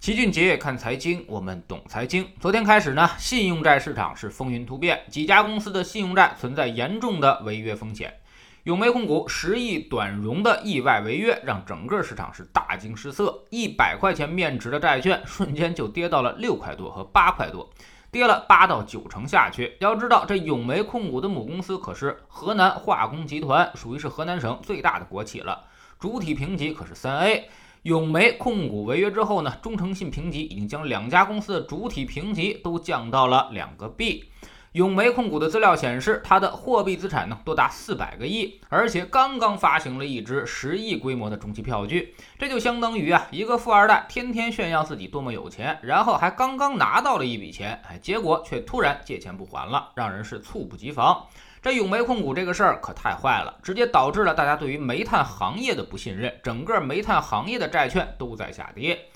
齐俊杰看财经，我们懂财经。昨天开始呢，信用债市场是风云突变，几家公司的信用债存在严重的违约风险。永煤控股十亿短融的意外违约，让整个市场是大惊失色。一百块钱面值的债券，瞬间就跌到了六块多和八块多，跌了八到九成下去。要知道，这永煤控股的母公司可是河南化工集团，属于是河南省最大的国企了，主体评级可是三 A。永煤控股违约之后呢，中诚信评级已经将两家公司的主体评级都降到了两个 B。永煤控股的资料显示，它的货币资产呢多达四百个亿，而且刚刚发行了一支十亿规模的中期票据，这就相当于啊一个富二代天天炫耀自己多么有钱，然后还刚刚拿到了一笔钱，哎，结果却突然借钱不还了，让人是猝不及防。这永煤控股这个事儿可太坏了，直接导致了大家对于煤炭行业的不信任，整个煤炭行业的债券都在下跌。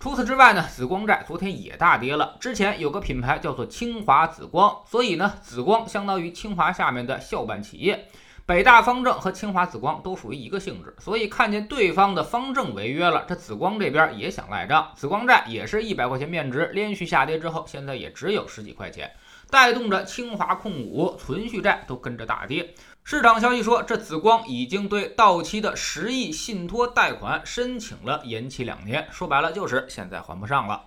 除此之外呢，紫光债昨天也大跌了。之前有个品牌叫做清华紫光，所以呢，紫光相当于清华下面的校办企业。北大方正和清华紫光都属于一个性质，所以看见对方的方正违约了，这紫光这边也想赖账。紫光债也是一百块钱面值，连续下跌之后，现在也只有十几块钱。带动着清华控股存续债都跟着大跌。市场消息说，这紫光已经对到期的十亿信托贷款申请了延期两年，说白了就是现在还不上了。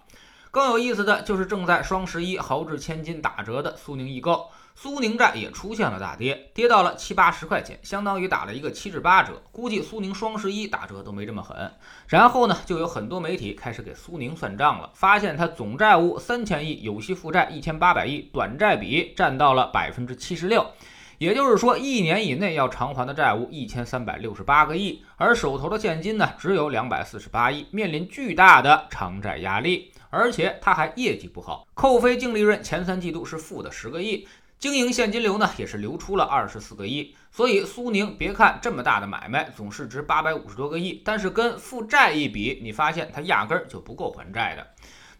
更有意思的就是正在双十一豪掷千金打折的苏宁易购。苏宁债也出现了大跌，跌到了七八十块钱，相当于打了一个七至八折。估计苏宁双十一打折都没这么狠。然后呢，就有很多媒体开始给苏宁算账了，发现它总债务三千亿，有息负债一千八百亿，短债比占到了百分之七十六。也就是说，一年以内要偿还的债务一千三百六十八个亿，而手头的现金呢只有两百四十八亿，面临巨大的偿债压力。而且它还业绩不好，扣非净利润前三季度是负的十个亿。经营现金流呢，也是流出了二十四个亿，所以苏宁别看这么大的买卖，总市值八百五十多个亿，但是跟负债一比，你发现它压根儿就不够还债的。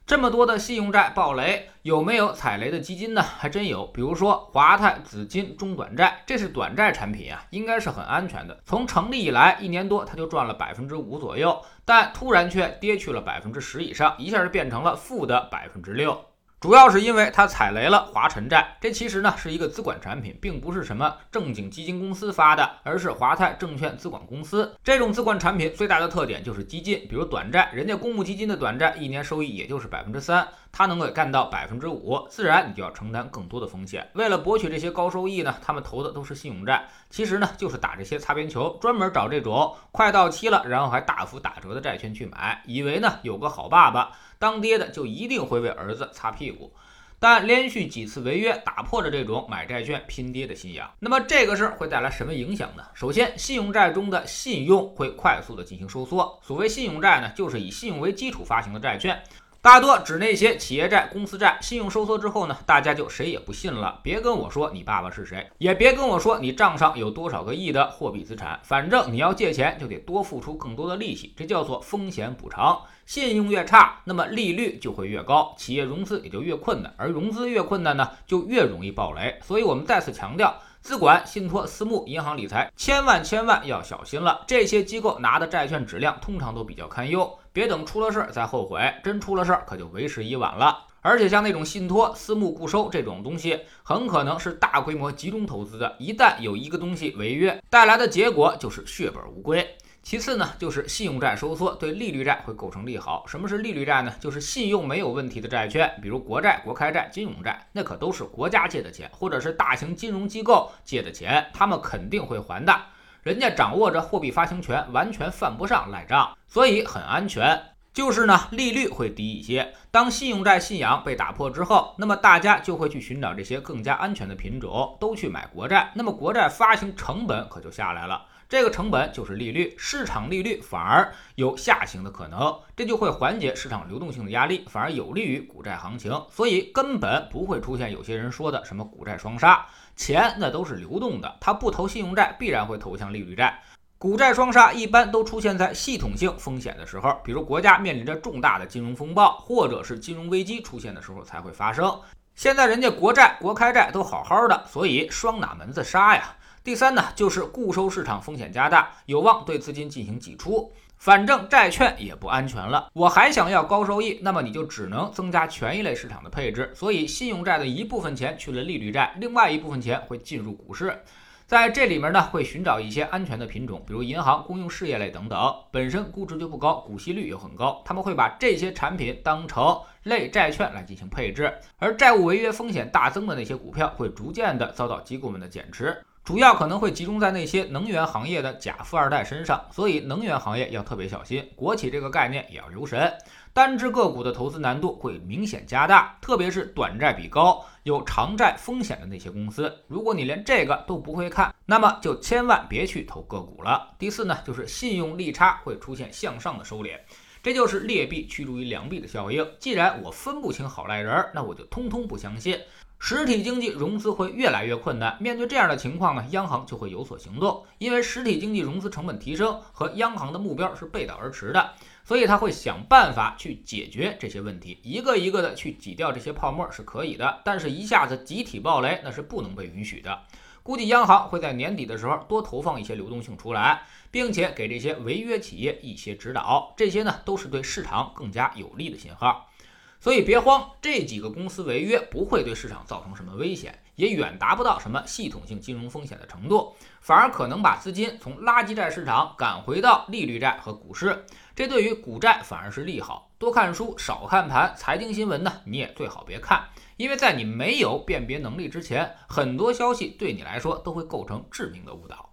这么多的信用债暴雷，有没有踩雷的基金呢？还真有，比如说华泰紫金中短债，这是短债产品啊，应该是很安全的。从成立以来一年多，它就赚了百分之五左右，但突然却跌去了百分之十以上，一下就变成了负的百分之六。主要是因为它踩雷了华晨债，这其实呢是一个资管产品，并不是什么正经基金公司发的，而是华泰证券资管公司。这种资管产品最大的特点就是激进，比如短债，人家公募基金的短债一年收益也就是百分之三，它能够干到百分之五，自然你就要承担更多的风险。为了博取这些高收益呢，他们投的都是信用债，其实呢就是打这些擦边球，专门找这种快到期了，然后还大幅打折的债券去买，以为呢有个好爸爸。当爹的就一定会为儿子擦屁股，但连续几次违约打破了这种买债券拼爹的信仰。那么这个事儿会带来什么影响呢？首先，信用债中的信用会快速的进行收缩。所谓信用债呢，就是以信用为基础发行的债券。大多指那些企业债、公司债，信用收缩之后呢，大家就谁也不信了。别跟我说你爸爸是谁，也别跟我说你账上有多少个亿的货币资产，反正你要借钱就得多付出更多的利息，这叫做风险补偿。信用越差，那么利率就会越高，企业融资也就越困难，而融资越困难呢，就越容易爆雷。所以我们再次强调。资管、信托、私募、银行理财，千万千万要小心了。这些机构拿的债券质量通常都比较堪忧，别等出了事儿再后悔，真出了事儿可就为时已晚了。而且像那种信托、私募固收这种东西，很可能是大规模集中投资的，一旦有一个东西违约，带来的结果就是血本无归。其次呢，就是信用债收缩对利率债会构成利好。什么是利率债呢？就是信用没有问题的债券，比如国债、国开债、金融债，那可都是国家借的钱，或者是大型金融机构借的钱，他们肯定会还的。人家掌握着货币发行权，完全犯不上赖账，所以很安全。就是呢，利率会低一些。当信用债信仰被打破之后，那么大家就会去寻找这些更加安全的品种，都去买国债，那么国债发行成本可就下来了。这个成本就是利率，市场利率反而有下行的可能，这就会缓解市场流动性的压力，反而有利于股债行情，所以根本不会出现有些人说的什么股债双杀，钱那都是流动的，他不投信用债，必然会投向利率债。股债双杀一般都出现在系统性风险的时候，比如国家面临着重大的金融风暴，或者是金融危机出现的时候才会发生。现在人家国债、国开债都好好的，所以双哪门子杀呀？第三呢，就是固收市场风险加大，有望对资金进行挤出。反正债券也不安全了，我还想要高收益，那么你就只能增加权益类市场的配置。所以，信用债的一部分钱去了利率债，另外一部分钱会进入股市。在这里面呢，会寻找一些安全的品种，比如银行、公用事业类等等，本身估值就不高，股息率又很高。他们会把这些产品当成类债券来进行配置，而债务违约风险大增的那些股票，会逐渐的遭到机构们的减持，主要可能会集中在那些能源行业的假富二代身上。所以，能源行业要特别小心，国企这个概念也要留神。单只个股的投资难度会明显加大，特别是短债比高、有偿债风险的那些公司。如果你连这个都不会看，那么就千万别去投个股了。第四呢，就是信用利差会出现向上的收敛，这就是劣币驱逐于良币的效应。既然我分不清好赖人，那我就通通不相信。实体经济融资会越来越困难，面对这样的情况呢，央行就会有所行动，因为实体经济融资成本提升和央行的目标是背道而驰的。所以他会想办法去解决这些问题，一个一个的去挤掉这些泡沫是可以的，但是一下子集体暴雷那是不能被允许的。估计央行会在年底的时候多投放一些流动性出来，并且给这些违约企业一些指导，这些呢都是对市场更加有利的信号。所以别慌，这几个公司违约不会对市场造成什么危险，也远达不到什么系统性金融风险的程度，反而可能把资金从垃圾债市场赶回到利率债和股市，这对于股债反而是利好。多看书，少看盘，财经新闻呢你也最好别看，因为在你没有辨别能力之前，很多消息对你来说都会构成致命的误导。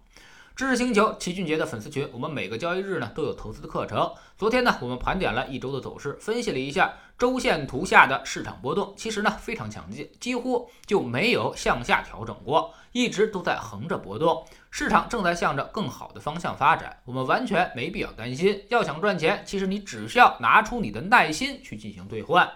知识星球齐俊杰的粉丝群，我们每个交易日呢都有投资的课程。昨天呢，我们盘点了一周的走势，分析了一下周线图下的市场波动，其实呢非常强劲，几乎就没有向下调整过，一直都在横着波动。市场正在向着更好的方向发展，我们完全没必要担心。要想赚钱，其实你只需要拿出你的耐心去进行兑换。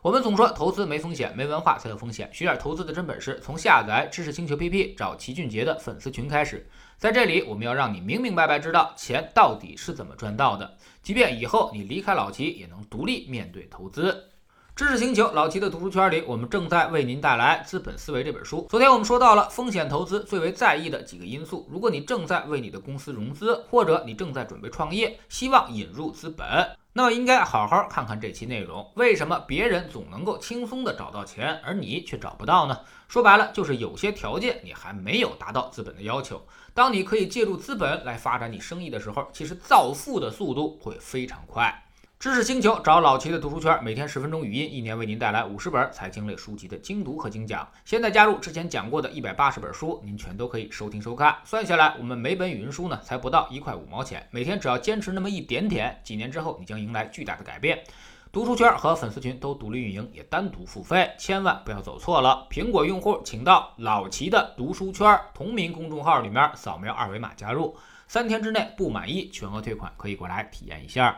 我们总说投资没风险，没文化才有风险。学点投资的真本事，从下载知识星球 PP 找齐俊杰的粉丝群开始。在这里，我们要让你明明白白知道钱到底是怎么赚到的，即便以后你离开老齐，也能独立面对投资。知识星球老齐的读书圈里，我们正在为您带来《资本思维》这本书。昨天我们说到了风险投资最为在意的几个因素。如果你正在为你的公司融资，或者你正在准备创业，希望引入资本。那么应该好好看看这期内容。为什么别人总能够轻松的找到钱，而你却找不到呢？说白了，就是有些条件你还没有达到资本的要求。当你可以借助资本来发展你生意的时候，其实造富的速度会非常快。知识星球找老齐的读书圈，每天十分钟语音，一年为您带来五十本财经类书籍的精读和精讲。现在加入之前讲过的一百八十本书，您全都可以收听收看。算下来，我们每本语音书呢，才不到一块五毛钱。每天只要坚持那么一点点，几年之后，你将迎来巨大的改变。读书圈和粉丝群都独立运营，也单独付费，千万不要走错了。苹果用户请到老齐的读书圈同名公众号里面扫描二维码加入，三天之内不满意全额退款，可以过来体验一下。